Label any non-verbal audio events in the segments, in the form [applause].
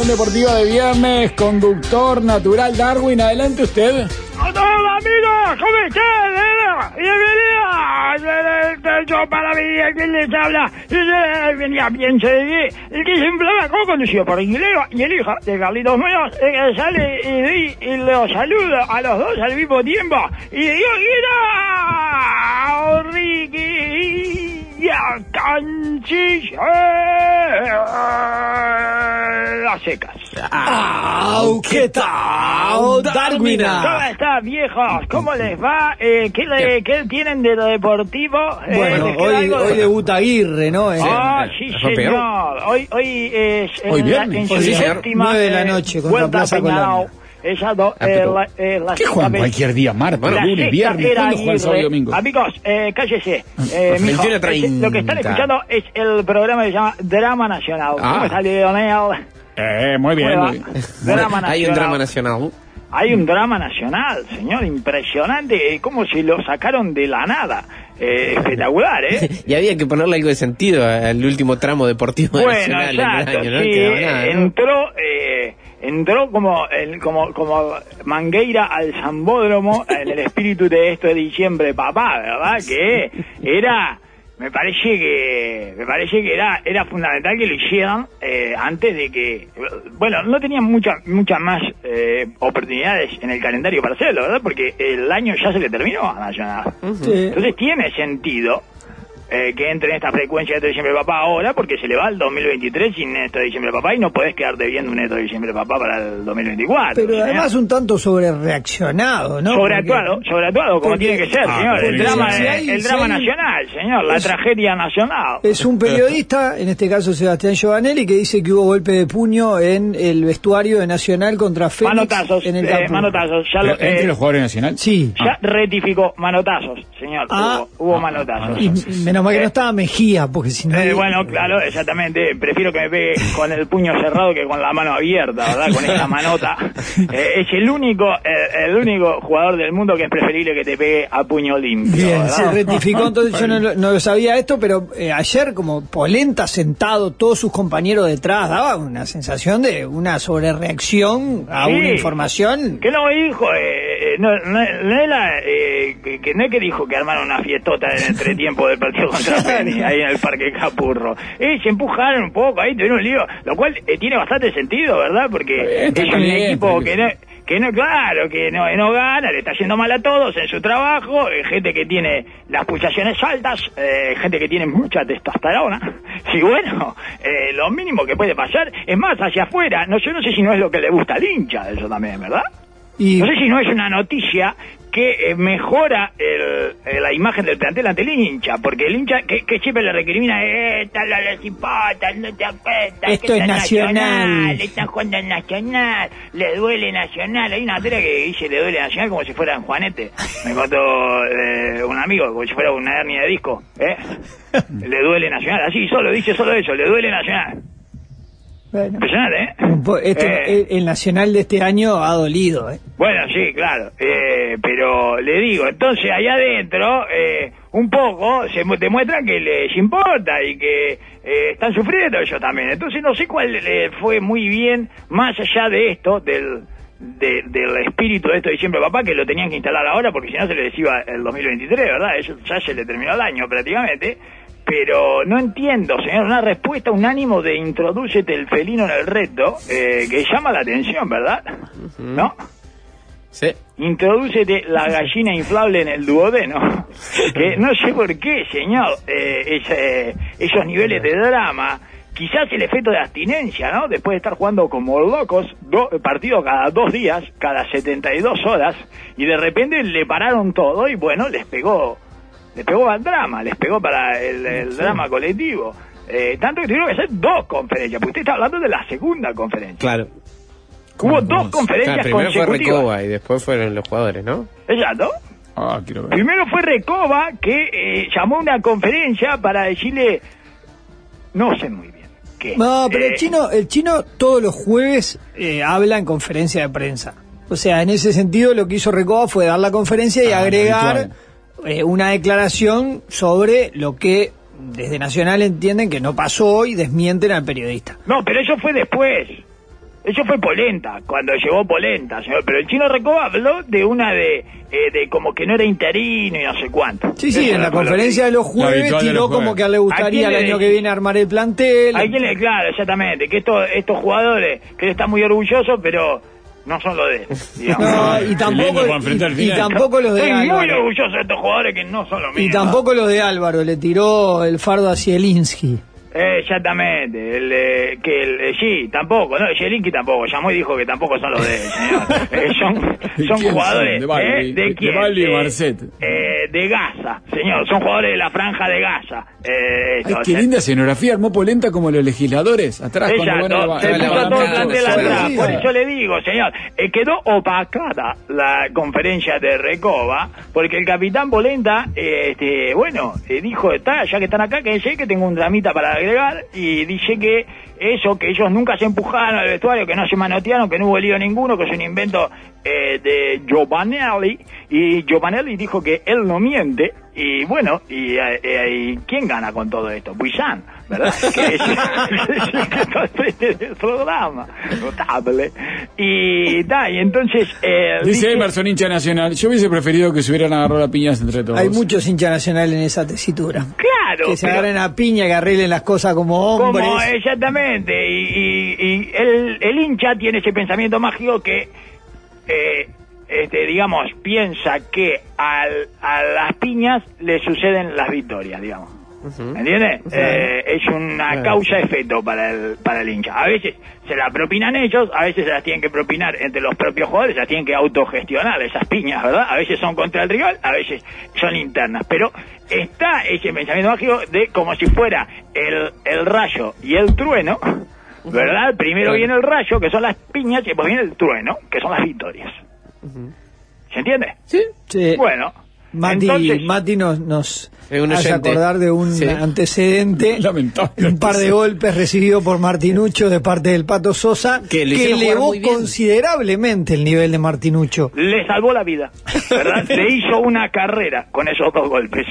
deportiva de viernes. Conductor natural Darwin, adelante usted. Hola amigos, ¿cómo están? Bienvenidos. Yo para mí, ¿quién les habla? Venía bien, se el que siempre como conducido por Ingleo y el hijo de Carlitos Muñoz, que sale y, los saluda a los dos al mismo tiempo. Y digo, mira, Ricky canchilla las secas. ¡Au! ¿Qué tal, Darwina? ¿Cómo están, viejos? ¿Cómo les va? Eh, ¿qué, le- qué tienen de lo deportivo? Eh, Bueno, ¿les queda hoy, de- hoy debuta Aguirre, ¿no? Eh, Ah, sí, ¿La rompió? señor. Hoy, hoy es en, Hoy la- viernes. en su Hoy viernes. séptima de la eh, noche contra vuelta Plaza. Esa do- Ah, eh, la, eh, la ¿Qué juegan cualquier día? Martes, la lunes, viernes. era ¿Cuándo juegan sábado domingo? Amigos, eh, cállese. Eh, mijo, 21:30. es- lo que están escuchando es el programa que se llama Drama Nacional. Ah. ¿Cómo está Leonel? Eh, muy bien. ¿Cómo muy bien. Drama Hay un drama nacional. Hay un drama nacional, señor, impresionante. eh, Como si lo sacaron de la nada. Eh, espectacular, ¿eh? [laughs] Y había que ponerle algo de sentido al último tramo deportivo Bueno, nacional exacto, año, ¿no? sí, Quedaba nada, ¿no? entró, eh, entró como, el- como, como Mangueira al Zambódromo en el espíritu de esto de diciembre, papá, ¿verdad? Que era, me parece que, me parece que era, era fundamental que lo hicieran eh, antes de que, bueno, no tenían muchas, muchas más eh, oportunidades en el calendario para hacerlo, ¿verdad? Porque el año ya se le terminó a Nacional. Sí. Entonces tiene sentido eh, que entre en esta frecuencia de Neto Diciembre Papá ahora porque se le va el 2023 sin Neto Diciembre Papá y no podés quedar debiendo un Neto Diciembre Papá para el 2024. Pero además un tanto sobre reaccionado, ¿no? sobreactuado, Porque- sobreactuado como porque- tiene que ser, Ah, señor. El drama, si hay- el si drama hay- nacional, señor, la Es- tragedia nacional. Es un periodista, en este caso Sebastián Giovanelli, que dice que hubo golpe de puño en el vestuario de Nacional contra Félix manotazos, en el eh, manotazos. Ya, lo- ¿Entre eh, los jugadores nacionales? Sí. ya rectificó, manotazos, señor. Ah. hubo, hubo manotazos. Y menos mal que no estaba Mejía, porque si no... Eh, bueno, claro, exactamente. Prefiero que me pegue con el puño cerrado que con la mano abierta, ¿verdad? Con esta manota. [laughs] Eh, es el único, eh, el único jugador del mundo que es preferible que te pegue a puño limpio. Bien, ¿verdad? se rectificó, entonces yo no, lo- no lo sabía esto, pero eh, ayer como Polenta sentado, todos sus compañeros detrás, daba una sensación de una sobrereacción a Sí. una información. ¿Qué no dijo? Eh, eh, no, no, no es la, eh, que, no es que dijo que armaron una fiestota en el [laughs] entretiempo del partido contra Penny, ahí en el Parque Capurro. Eh, se empujaron un poco, ahí tuvieron un lío, lo cual eh, tiene bastante sentido, ¿verdad? Porque es un equipo que no, que no, claro, que no, no gana, le está yendo mal a todos en su trabajo, gente que tiene las pulsaciones altas, eh, gente que tiene mucha testosterona. [laughs] Y bueno, eh, lo mínimo que puede pasar es más hacia afuera. No, yo no sé si no es lo que le gusta al hincha, eso también, ¿verdad? Y No sé si no es una noticia que eh, mejora el- eh, la imagen del plantel ante el hincha, porque el hincha que, que siempre le recrimina, eh, tal la les importa, no te afecta, Esto es está nacional. están jugando en nacional, le duele nacional, hay una teoría que dice le duele nacional como si fuera en Juanete, me contó eh, un amigo, como si fuera una hernia de disco, ¿eh? [laughs] le duele nacional, así solo, dice solo eso, le duele nacional, bueno, ¿eh? este- Eh, el, Nacional de este año ha dolido. ¿eh? Bueno, sí, claro. Eh, pero le digo, entonces allá adentro, eh, un poco se mu- demuestran que les importa y que eh, están sufriendo ellos también. Entonces no sé cuál eh, fue muy bien, más allá de esto, del, de- del espíritu de esto de diciembre, papá, que lo tenían que instalar ahora porque si no se les iba el 2023, ¿verdad? Eso ya se le terminó el año prácticamente. Pero no entiendo, señor, una respuesta, un ánimo de introdúcete el felino en el reto, eh, que llama la atención, ¿verdad? ¿No? Sí. Introdúcete la gallina inflable en el duodeno. Que no sé por qué, señor, eh, ese- esos niveles de drama. Quizás el efecto de abstinencia, ¿no? Después de estar jugando como locos, do, partido cada dos días, cada 72 horas, y de repente le pararon todo y bueno, les pegó, les pegó al drama, les pegó para el, el drama colectivo. Eh, tanto que tuvieron que hacer dos conferencias, porque usted está hablando de la segunda conferencia. Claro. Hubo dos Claro, conferencias primero fue consecutivas. Recoba y después fueron los jugadores, ¿no? Exacto. Ah, quiero ver. Primero fue Recoba que eh, llamó a una conferencia para decirle, no sé muy bien qué. No, pero Eh, el chino, el chino todos los jueves eh, habla en conferencia de prensa. O sea, en ese sentido lo que hizo Recoba fue dar la conferencia y Ah, agregar. Eh, una declaración sobre lo que desde Nacional entienden que no pasó y desmienten al periodista. No, pero eso fue después. Eso fue Polenta, cuando llegó Polenta, señor. Pero el chino Recoba habló de una de, eh, de como que no era interino y no sé cuánto. Sí, sí, Eso en la conferencia de los jueves tiró los jueves. como que a le ¿A gustaría el le año que viene armar el plantel. Hay quien le, claro, exactamente, que estos, estos jugadores, que él está muy orgulloso, pero no son los de él, [laughs] digamos. No, y tampoco, y, y tampoco los de Estoy muy Álvaro. orgulloso de estos jugadores que no son los míos. Y tampoco los de Álvaro, le tiró el fardo a Zielinski. Eh, exactamente, el, eh, que el, eh, sí, tampoco, no, Jelinki tampoco, llamó y dijo que tampoco son los de él, señor. [laughs] Eh, son ¿De son quién jugadores, son? De ¿eh? de- ¿De quién? de y de Gaza, señor, son jugadores de la franja de Gaza. Eh, Ay, qué linda escenografía armó Polenta como los legisladores atrás cuando van a Exacto, se puso todo plantel atrás. Por eso le digo, señor, quedó opacada la conferencia de Recoba, porque el capitán Polenta, este, bueno, dijo, está, ya que están acá, que sé que tengo un dramita para y dice que eso, que ellos nunca se empujaron al vestuario, que no se manotearon, que no hubo lío ninguno, que es un invento eh, de Giovanelli, y Giovanelli dijo que él no miente, y bueno, y, eh, eh, ¿quién gana con todo esto? Buisan, ¿verdad? [laughs] que está frente del programa, notable. Y, da, y entonces... eh, Dice Emerson, hincha nacional. Yo hubiese preferido que se hubieran agarrado a piñas entre todos. Hay muchos hinchas nacionales en esa tesitura. Claro, Que se pero- agarren a piña, que arreglen las cosas como hombres. Como exactamente, y, y- y el, el hincha tiene ese pensamiento mágico que, eh, este, digamos, piensa que al, a las piñas le suceden las victorias, digamos. ¿Entiendes? Eh, es una Claro. causa-efecto para el, para el hincha. A veces se la propinan ellos, a veces se las tienen que propinar entre los propios jugadores, se las tienen que autogestionar esas piñas, ¿verdad? A veces son contra el rival, a veces son internas. Pero está ese pensamiento mágico de como si fuera el, el rayo y el trueno, ¿verdad? Primero Claro. viene el rayo, que son las piñas, y después viene el trueno, que son las victorias. ¿Se entiende? Sí. Sí. Bueno. Mati, entonces, Mati nos, nos hace acordar de un Sí. antecedente, [laughs] Lamentable. un par de golpes recibidos por Martinucho de parte del Pato Sosa, Que le elevó considerablemente el nivel de Martinucho. le salvó la vida, ¿verdad? le hizo una carrera con esos dos golpes.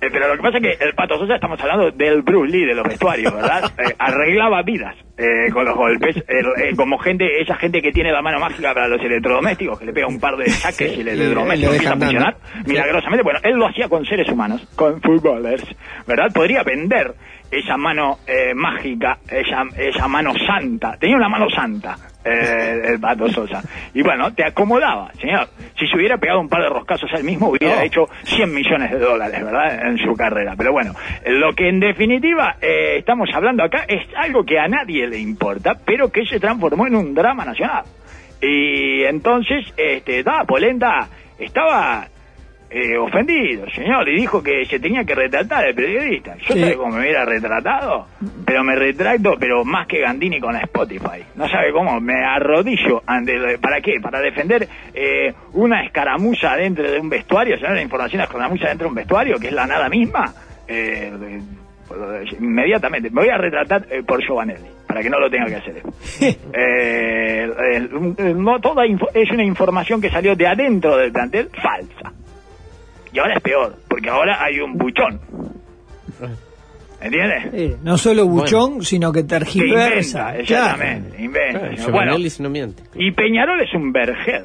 Eh, pero lo que pasa es que el Pato Sosa, estamos hablando del Bruce Lee de los vestuarios, ¿verdad? [laughs] Eh, arreglaba vidas eh, con los golpes, El- eh, como gente, esa gente que tiene la mano mágica para los electrodomésticos, que le pega un par de saques y el electrodoméstico empieza a funcionar milagrosamente. Bueno, él lo hacía con seres humanos, con footballers, ¿verdad? Podría vender esa mano eh, mágica, esa, esa mano santa. Tenía una mano santa, eh, el Pato Sosa. Y bueno, te acomodaba, señor. Si se hubiera pegado un par de roscazos él mismo, hubiera No. hecho 100 millones de dólares, ¿verdad? En su carrera. Pero bueno, lo que en definitiva eh, estamos hablando acá es algo que a nadie le importa, pero que se transformó en un drama nacional. Y entonces, este, da, Polenta estaba eh, ofendido, señor, y dijo que se tenía que retratar el periodista. Yo Sí. sabe cómo me hubiera retratado, pero me retracto, pero más que Gandini con Spotify. No sabe cómo, me arrodillo ante ¿para qué? Para defender eh, una escaramuza dentro de un vestuario, señor, la información de escaramuza dentro de un vestuario, que es la nada misma. Eh, inmediatamente, me voy a retratar eh, por Giovanelli, para que no lo tenga que hacer. [laughs] Eh, eh, no toda es una información que salió de adentro del plantel falsa. Y ahora es peor, porque ahora hay un buchón. ¿Entiendes? No solo buchón, sino que Que tergiversa. inventa, exactamente, inventa. Claro, señor. Bueno, no miente. y Peñarol es un vergel,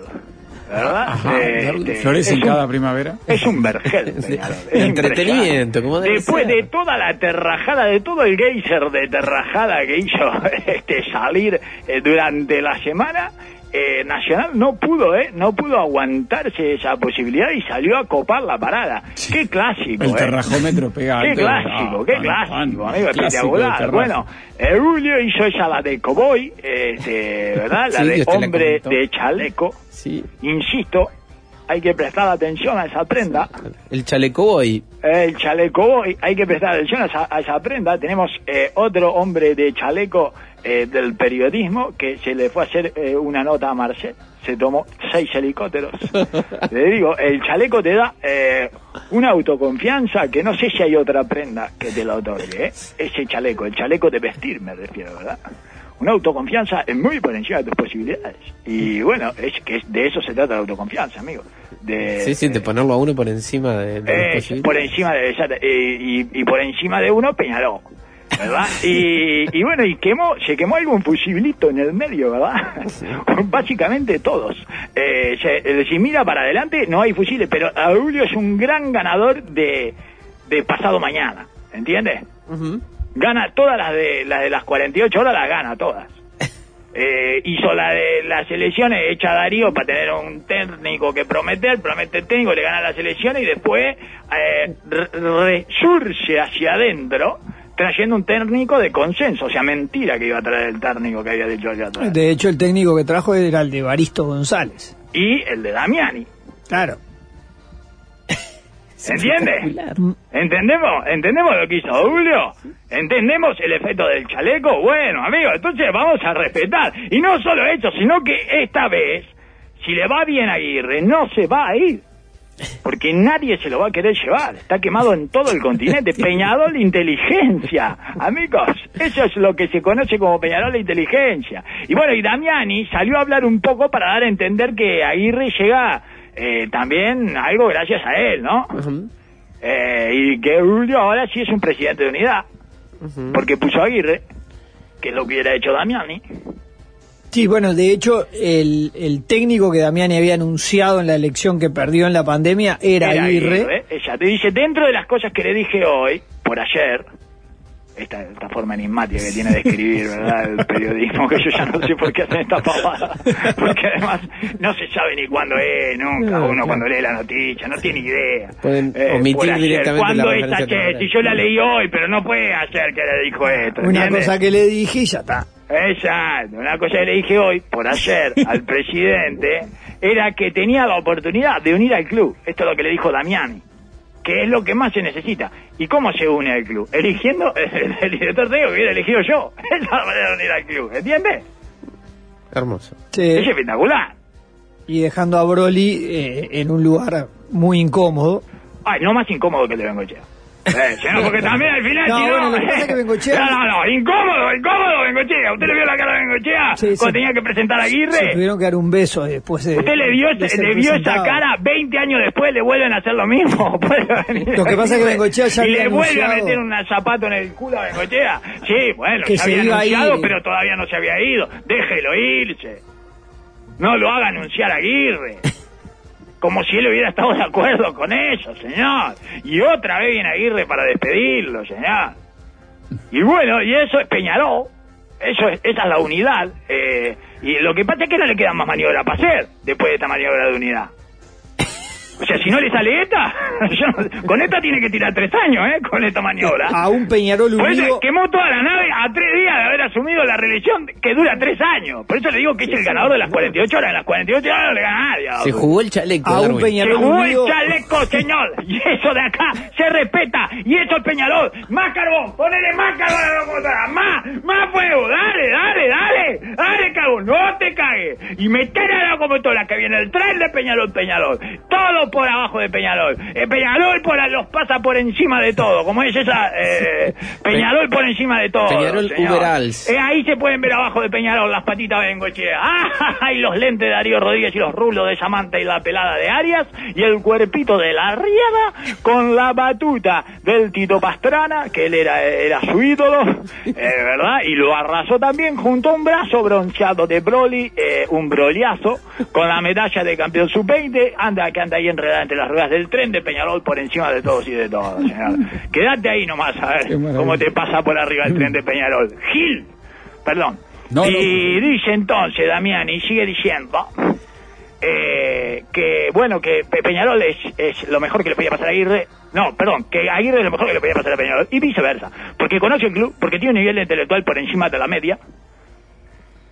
¿verdad? Ajá, Eh, este, florece en un- cada primavera. Es un vergel, [laughs] Peñarol. Es Entretenimiento, como Después ser. de toda la terrajada, de todo el geyser de terrajada que hizo [laughs] este salir eh, durante la semana, eh, Nacional no pudo, ¿eh? No pudo aguantarse esa posibilidad y salió a copar la parada. Qué clásico, El ¿eh? terrajómetro pega Qué clásico, Ah, qué clásico, amigo, clásico espectacular. Bueno, eh, Julio hizo esa la de Cowboy, este, ¿verdad? La Sí, de la hombre de chaleco. Sí. Insisto, hay que prestar atención a esa prenda. El chaleco boy. El chaleco boy, hay que prestar atención a esa, a esa prenda. Tenemos eh, otro hombre de chaleco eh, del periodismo que se le fue a hacer eh, una nota a Marcel. Se tomó seis helicópteros. [laughs] le digo, el chaleco te da eh, una autoconfianza que no sé si hay otra prenda que te la otorgue. ¿eh? Ese chaleco, el chaleco de vestir me refiero, ¿verdad? Una autoconfianza es muy por encima de tus posibilidades. Y bueno, es que de eso se trata la autoconfianza, amigo. De, Sí, sí, de ponerlo a uno por encima de, de eh, por encima de eh, y, y por encima de uno Peñarol ¿verdad? Y, y bueno, y quemó, se quemó algún fusilito en el medio, ¿verdad? [laughs] Básicamente todos. Eh, se- si mira para adelante, no hay fusiles, pero Aurelio es un gran ganador de, de pasado mañana, ¿entiendes? Ujú. Gana todas las de, las de las 48 horas, las gana todas. [laughs] Eh, hizo la de las elecciones, echa a Darío para tener un técnico que prometer, promete el técnico, le gana las elecciones y después eh, re- resurge hacia adentro trayendo un técnico de consenso. O sea, mentira que iba a traer el técnico que había dicho allá atrás. De hecho, el técnico que trajo era el de Baristo González. Y el de Damiani. Claro. [laughs] ¿Entiendes? ¿Entendemos? ¿Entendemos lo que hizo Julio? ¿Entendemos el efecto del chaleco? Bueno, amigo, entonces vamos a respetar. Y no solo eso, sino que esta vez, si le va bien a Aguirre, no se va a ir. Porque nadie se lo va a querer llevar. Está quemado en todo el continente. [laughs] Peñarol inteligencia. Amigos, eso es lo que se conoce como Peñarol inteligencia. Y bueno, y Damiani salió a hablar un poco para dar a entender que Aguirre llega eh, también algo gracias a él, ¿no? Eh, y que Julio ahora sí es un presidente de unidad, porque puso a Aguirre, que es lo que hubiera hecho Damiani. Sí, bueno, de hecho, el, el técnico que Damiani había anunciado en la elección que perdió en la pandemia era, Aguirre. Ella te dice, dentro de las cosas que le dije hoy, por ayer, esta, esta forma enigmática que tiene de escribir, ¿verdad? El periodismo, que yo ya no sé por qué hacen esta pavada. Porque además no se sabe ni cuándo es, nunca. No, Uno claro. cuando lee la noticia, no tiene idea. Pueden Eh, omitir por ayer, directamente ¿Cuándo la es referencia ayer? temporal. Si yo la leí hoy, pero no puede hacer que le dijo esto. Una cosa que le dije y ya está. Exacto, una cosa que le dije hoy, por ayer, [laughs] al presidente, era que tenía la oportunidad de unir al club. Esto es lo que le dijo Damiani, que es lo que más se necesita. ¿Y cómo se une al club? Eligiendo el, [laughs] el director técnico que hubiera elegido yo. Esa [laughs] es la manera de unir al club, ¿entiendes? Hermoso. Sí, Es espectacular. y dejando a Broly eh, en un lugar muy incómodo. Ay, no más incómodo que el de Bengochea. Eh, no, porque también al final, [laughs] No, si no... bueno, lo que pasa es que [laughs] Bengochea- No, no, no, incómodo, incómodo Bengochea. ¿Usted le vio la cara de Bengochea Sí, cuando sí. tenía que presentar a Se Aguirre? tuvieron que dar un beso después de. ¿Usted le de ser le vio esa cara 20 años después? ¿Le vuelven a hacer lo mismo? [laughs] ¿Puede venir Lo que pasa es que Bengochea ya Y le vuelve a meter un zapato en el culo a Bengochea. Sí, bueno, Que ya se había anunciado, ir. pero todavía no se había ido. Déjelo irse. No lo haga anunciar a Aguirre. Como si él hubiera estado de acuerdo con eso, señor. Y otra vez viene Aguirre para despedirlo, señor. Y bueno, y eso es Peñarol. Eso es, esa es la unidad. eh, y lo que pasa es que no le queda más maniobra para hacer después de esta maniobra de unidad. O sea, si no le sale esta, [laughs] yo no- con esta tiene que tirar tres años, ¿eh? Con esta maniobra. A un Peñarol Por eso unido. quemó toda la nave a tres días de haber asumido la reelección que dura tres años. Por eso le digo que es el ganador de las 48 horas. En las 48 horas no le gana a nadie. Se jugó el chaleco. A un Darwin. Se Peñarol jugó unido. el chaleco, [laughs] señor. Y eso de acá se respeta. Y eso es Peñarol. Más carbón. Ponele más carbón a la locomotora. Más, más fuego. Dale, dale, dale. Dale, carbón. No te cagues. Y meter a la locomotora que viene el tren de Peñarol, Peñarol. Todo por abajo de Peñarol. Eh, Peñarol por, los pasa por encima de todo. Como es esa... eh, Peñarol por encima de todo. Peñarol. Uberals. Eh, ahí se pueden ver abajo de Peñarol las patitas de Bengochea. [laughs] ¡Ah! Y los lentes de Darío Rodríguez y los rulos de Samantha y la pelada de Arias. Y el cuerpito de la Riada con la batuta del Tito Pastrana, que él era, era su ídolo, [laughs] eh, ¿verdad? Y lo arrasó también junto a un brazo bronceado de Broly, un broliazo, con la medalla de campeón sub-20. Anda, que anda ahí enredada entre las ruedas del tren de Peñarol por encima de todos y de todos, [laughs] señor. Quédate ahí nomás a ver cómo te pasa por arriba el tren de Peñarol. Gil, perdón. No, y dice entonces Damiani, sigue diciendo eh, que, bueno, que Pe- Peñarol es, es lo mejor que le podía pasar a Aguirre. No, perdón, que Aguirre es lo mejor que le podía pasar a Peñarol. Y viceversa. Porque conoce el club, porque tiene un nivel intelectual por encima de la media.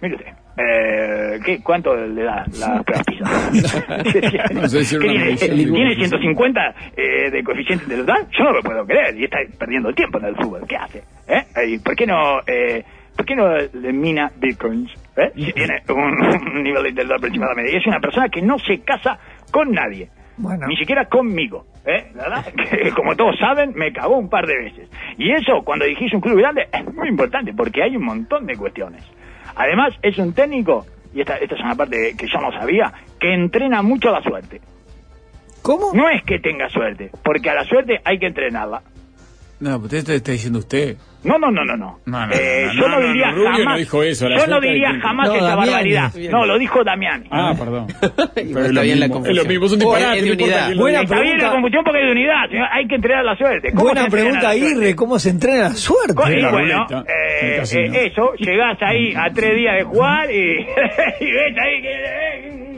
Mire usted. Eh, ¿qué, ¿Cuánto le da la [laughs] prueba PISA? No sé si era [laughs] ¿Qué una tiene? medición ¿Tiene difícil. 150 eh, de coeficiente intelectual? Yo no lo puedo creer. Y está perdiendo el tiempo en el fútbol. ¿Qué hace? ¿Eh? ¿Y ¿Por qué no, eh, ¿por qué no le mina bitcoins? ¿Eh? Si tiene un, un nivel de intelectual de media. Y es una persona que no se casa con nadie. Bueno. Ni siquiera conmigo, ¿eh? ¿Verdad? [laughs] Que, como todos saben, me cagó un par de veces. Y eso, cuando dijiste un club grande, es muy importante porque hay un montón de cuestiones. Además, es un técnico, y esta, esta es una parte que yo no sabía, que entrena mucho la suerte. ¿Cómo? No es que tenga suerte, porque a la suerte hay que entrenarla. No, usted está, está diciendo usted. No, no, no, no, no. No, no, Eh, no, yo no, diría jamás. no dijo eso, la yo no diría jamás esa Damiani. barbaridad. No, lo dijo Damiani. Ah, perdón. [laughs] Pero es está bien la confusión. Es lo mismo, es un disparate. es unidad. Buena. Está bien la pregunta. confusión porque es de unidad, señor. Hay que entrenar la suerte. ¿Cómo Buena pregunta? Aguirre, ¿cómo se entrena la suerte? Y bueno, eh, eh, eso, llegás ahí a tres días de jugar y, [laughs] y ves ahí que, eh,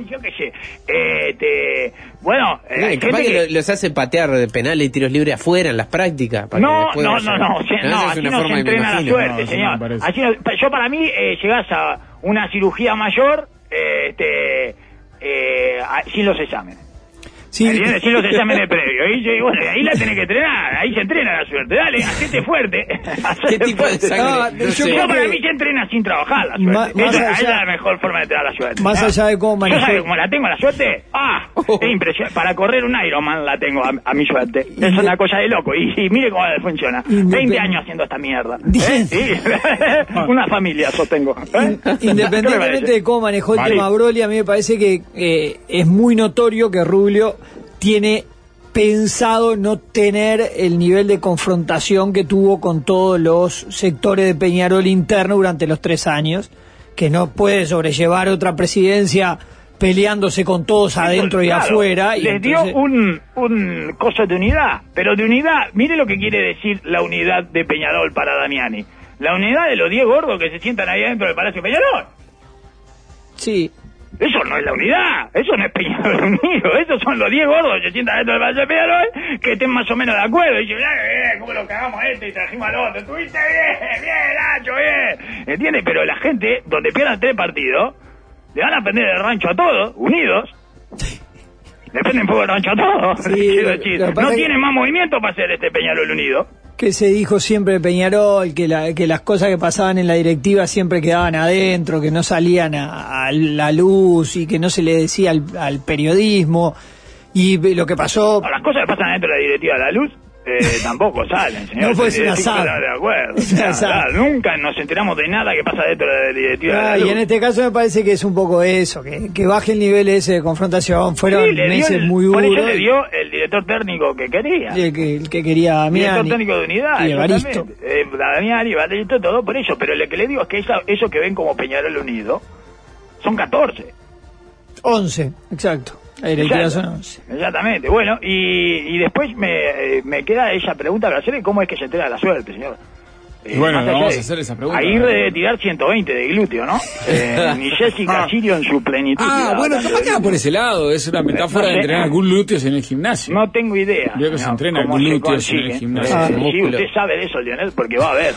yo qué sé, eh, te, bueno, eh, No, hay y capaz que, que- lo- los hace patear de penales y tiros libres afuera en las prácticas. para que no, después no, no, no, sí, Esa no, es así una no se que entrena la suerte, No, no señor. Así no- yo para mí eh, llegás a una cirugía mayor, eh, este, eh, a- sin los exámenes. Sí, ¿Me entiendes? Sin los exámenes previos. Y yo- bueno, ahí la tenés que entrenar, ahí se entrena la suerte. Dale, hacete fuerte. [laughs] hacete tipo de fuerte. Ah, No yo sé. Yo creo para mí se entrena sin trabajar la suerte. Esa, allá- esa es la mejor forma de entrenar la suerte. Más ¿Ah? allá de cómo ¿Yo manejó- sabe cómo la tengo la suerte? ¡Ah! Oh. Es impresionante. Para correr un Ironman la tengo a, a mi suerte. Es una cosa de loco. Y, y mire cómo funciona. Independ- 20 años haciendo esta mierda. [laughs] ¿Eh? Sí. [laughs] una familia sostengo. ¿Eh? ¿Qué me Independientemente de cómo manejó el Vale. tema Broly, a mí me parece que eh, es muy notorio que Rubio tiene pensado no tener el nivel de confrontación que tuvo con todos los sectores de Peñarol interno durante los tres años, que no puede sobrellevar otra presidencia peleándose con todos adentro y afuera. Y les entonces- dio un, un coso de unidad, pero de unidad, mire lo que quiere decir la unidad de Peñarol para Damiani. La unidad de los 10 gordos que se sientan ahí adentro del Palacio Peñarol. Sí, Eso no es la unidad, eso no es Peñarol Unido, esos son los 10 gordos que se sientan dentro del Palacio Peñarol que estén más o menos de acuerdo. Y dicen, "Eh, eh, ¿cómo lo cagamos a este y trajimos al otro? Estuviste bien, bien, Nacho, bien. ¿Entiendes? Pero la gente, donde pierdan tres partidos, le van a prender el rancho a todos, unidos. Le prenden fuego el rancho a todos. Sí, [laughs] No es que- tiene más movimiento para hacer este Peñarol Unido. Que se dijo siempre Peñarol, que, la- las cosas que pasaban en la directiva siempre quedaban adentro, que no salían a, la luz y que no se le decía al, periodismo. Y lo que pasó, Las cosas que pasan dentro de la directiva la luz eh, tampoco salen, señor. No fue asado. claro, De acuerdo. Claro, nunca nos enteramos de nada que pasa dentro de la directiva de la y en este caso me parece que es un poco eso, que, que baje el nivel ese de confrontación. Fueron Sí, meses el- muy Por duros. eso le dio el director técnico que quería. el, que, el que quería a director técnico de unidad. y Evaristo. Eh, Damián y Evaristo, todo por eso. Pero lo que le digo es que esa- eso que ven como Peñarol Unido son 14. 11, exacto. La directiva Exacto. son 11. Exactamente. Bueno, y, y después me, eh, me queda esa pregunta para hacerle cómo es que se entrega la suerte, señor. Eh, Y bueno, vamos de- a hacer esa pregunta. Ahí debe tirar 120 de glúteo, ¿no? [laughs] Eh, ni Jessica Sirio en su plenitud. Ah, bueno, capaz que va por ese lado. Es una metáfora No de entrenar glúteos en el gimnasio. No tengo idea. Veo que se entrena cómo se glúteos en el consigue. gimnasio, ese sí, usted sabe de eso, Lionel, porque va a ver.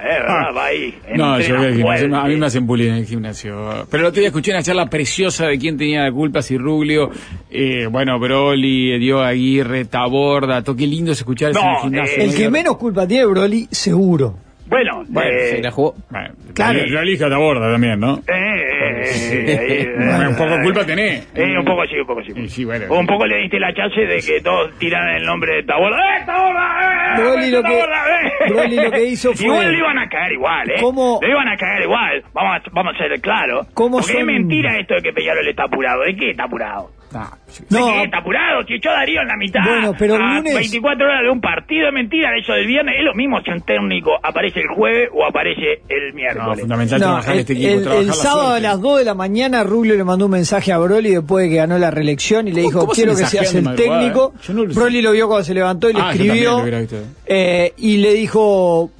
Eh, ¿verdad? Va ahí. No, yo voy al gimnasio. fuerte. A mí me hacen bullying en el gimnasio. Pero el otro día escuché una charla preciosa de quién tenía la culpa, si Ruglio, eh, bueno, Broly, Dio Aguirre, Taborda. Todo qué lindo es escuchar eso en el No, gimnasio. eh, El que menos culpa tiene Broly, seguro. Bueno, Bueno, eh, Se la jugó. Bueno, Claro. Yo elijo a Taborda también, ¿no? eh, eh, eh, Bueno, un poco eh, culpa tenés. Eh, un poco sí, un poco sí. Y sí, bueno. un poco le diste la chance de que todos tiran el nombre de Taborda. ¡Eh, Taborda! ¡Eh! Broly lo que- Taborda, eh! Broly lo que hizo fue- Igual le iban a caer igual, ¿eh? ¿Cómo- Le iban a caer igual. Vamos a, vamos a ser claros. ¿Cómo Porque son- es mentira esto de que Peñarol está apurado. ¿De qué está apurado? Ah, yo- No, ¿De qué está apurado? A Darío en la mitad. Bueno, pero el a lunes- 24 horas de un partido es mentira. Eso del viernes es lo mismo si un técnico aparece el jueves o aparece el no, miércoles. fundamental No, trabajar el, este equipo. el- trabajar el la sábado a las 2 de la mañana Rubio le mandó un mensaje a Broly después de que ganó la reelección y le ¿Cómo- dijo se quiero que seas el técnico. eh? No lo. Broly lo vio cuando se levantó y le Ah, escribió eh, y le dijo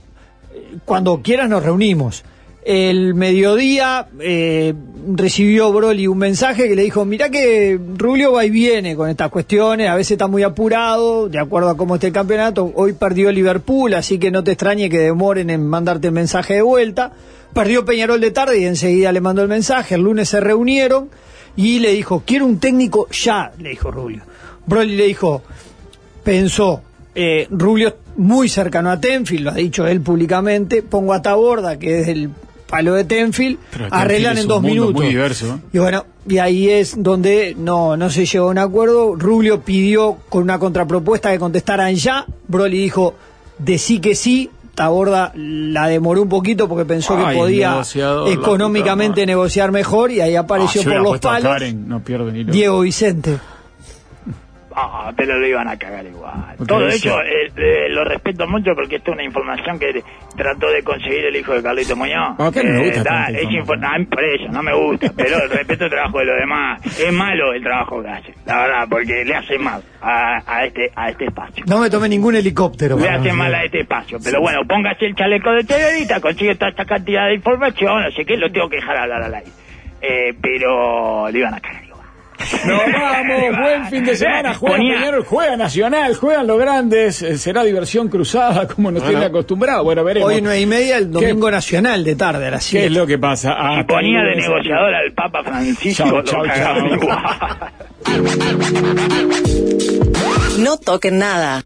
cuando quieras nos reunimos. El mediodía eh, recibió Broly un mensaje que le dijo, mirá que Rubio va y viene con estas cuestiones, a veces está muy apurado, de acuerdo a cómo esté el campeonato, hoy perdió Liverpool, así que no te extrañe que demoren en mandarte el mensaje de vuelta. Perdió Peñarol de tarde y enseguida le mandó el mensaje, el lunes se reunieron y le dijo, quiero un técnico ya, le dijo Rubio. Broly le dijo, pensó, eh, Rubio muy cercano a Tenfield, lo ha dicho él públicamente, pongo a Taborda, que es el palo de Tenfield, arreglan en dos minutos. muy diverso. Y bueno, y ahí es donde no, no se llegó a un acuerdo. Rubio pidió con una contrapropuesta que contestaran ya. Broly dijo, decí que sí. Taborda la demoró un poquito porque pensó Ay, que podía económicamente negociar mejor y ahí apareció Ah, por los palos Karen, no. Diego Vicente. Ah, pero lo iban a cagar igual. Todo eso- hecho, eh, eh, lo respeto mucho porque esto es una información que trató de conseguir el hijo de Carlito Muñoz. ¿A qué no me gusta Eh, da- tanta es ah, por eso, no me gusta, pero [laughs] respeto el trabajo de los demás. Es malo el trabajo que hace, la verdad, porque le hace mal a, a este a este espacio. No me tomé ningún helicóptero. Le hace mal a este espacio. Pero bueno, póngase el chaleco de periodista, consigue toda esta cantidad de información, no sé qué, lo tengo que dejar hablar al aire. Eh, pero le iban a cagar. Nos vamos, [laughs] buen fin de semana. Juega Ponía- Peñarol, juega Nacional, juegan los grandes. eh, Será diversión cruzada [laughs] como nos tiene acostumbrado. Bueno, veremos. Hoy nueve y media, el domingo nacional de tarde a las ¿Qué es lo que pasa? Ah, Y ponía de negociador al Papa Francisco. Chau, chau, chau. [laughs] No toquen nada.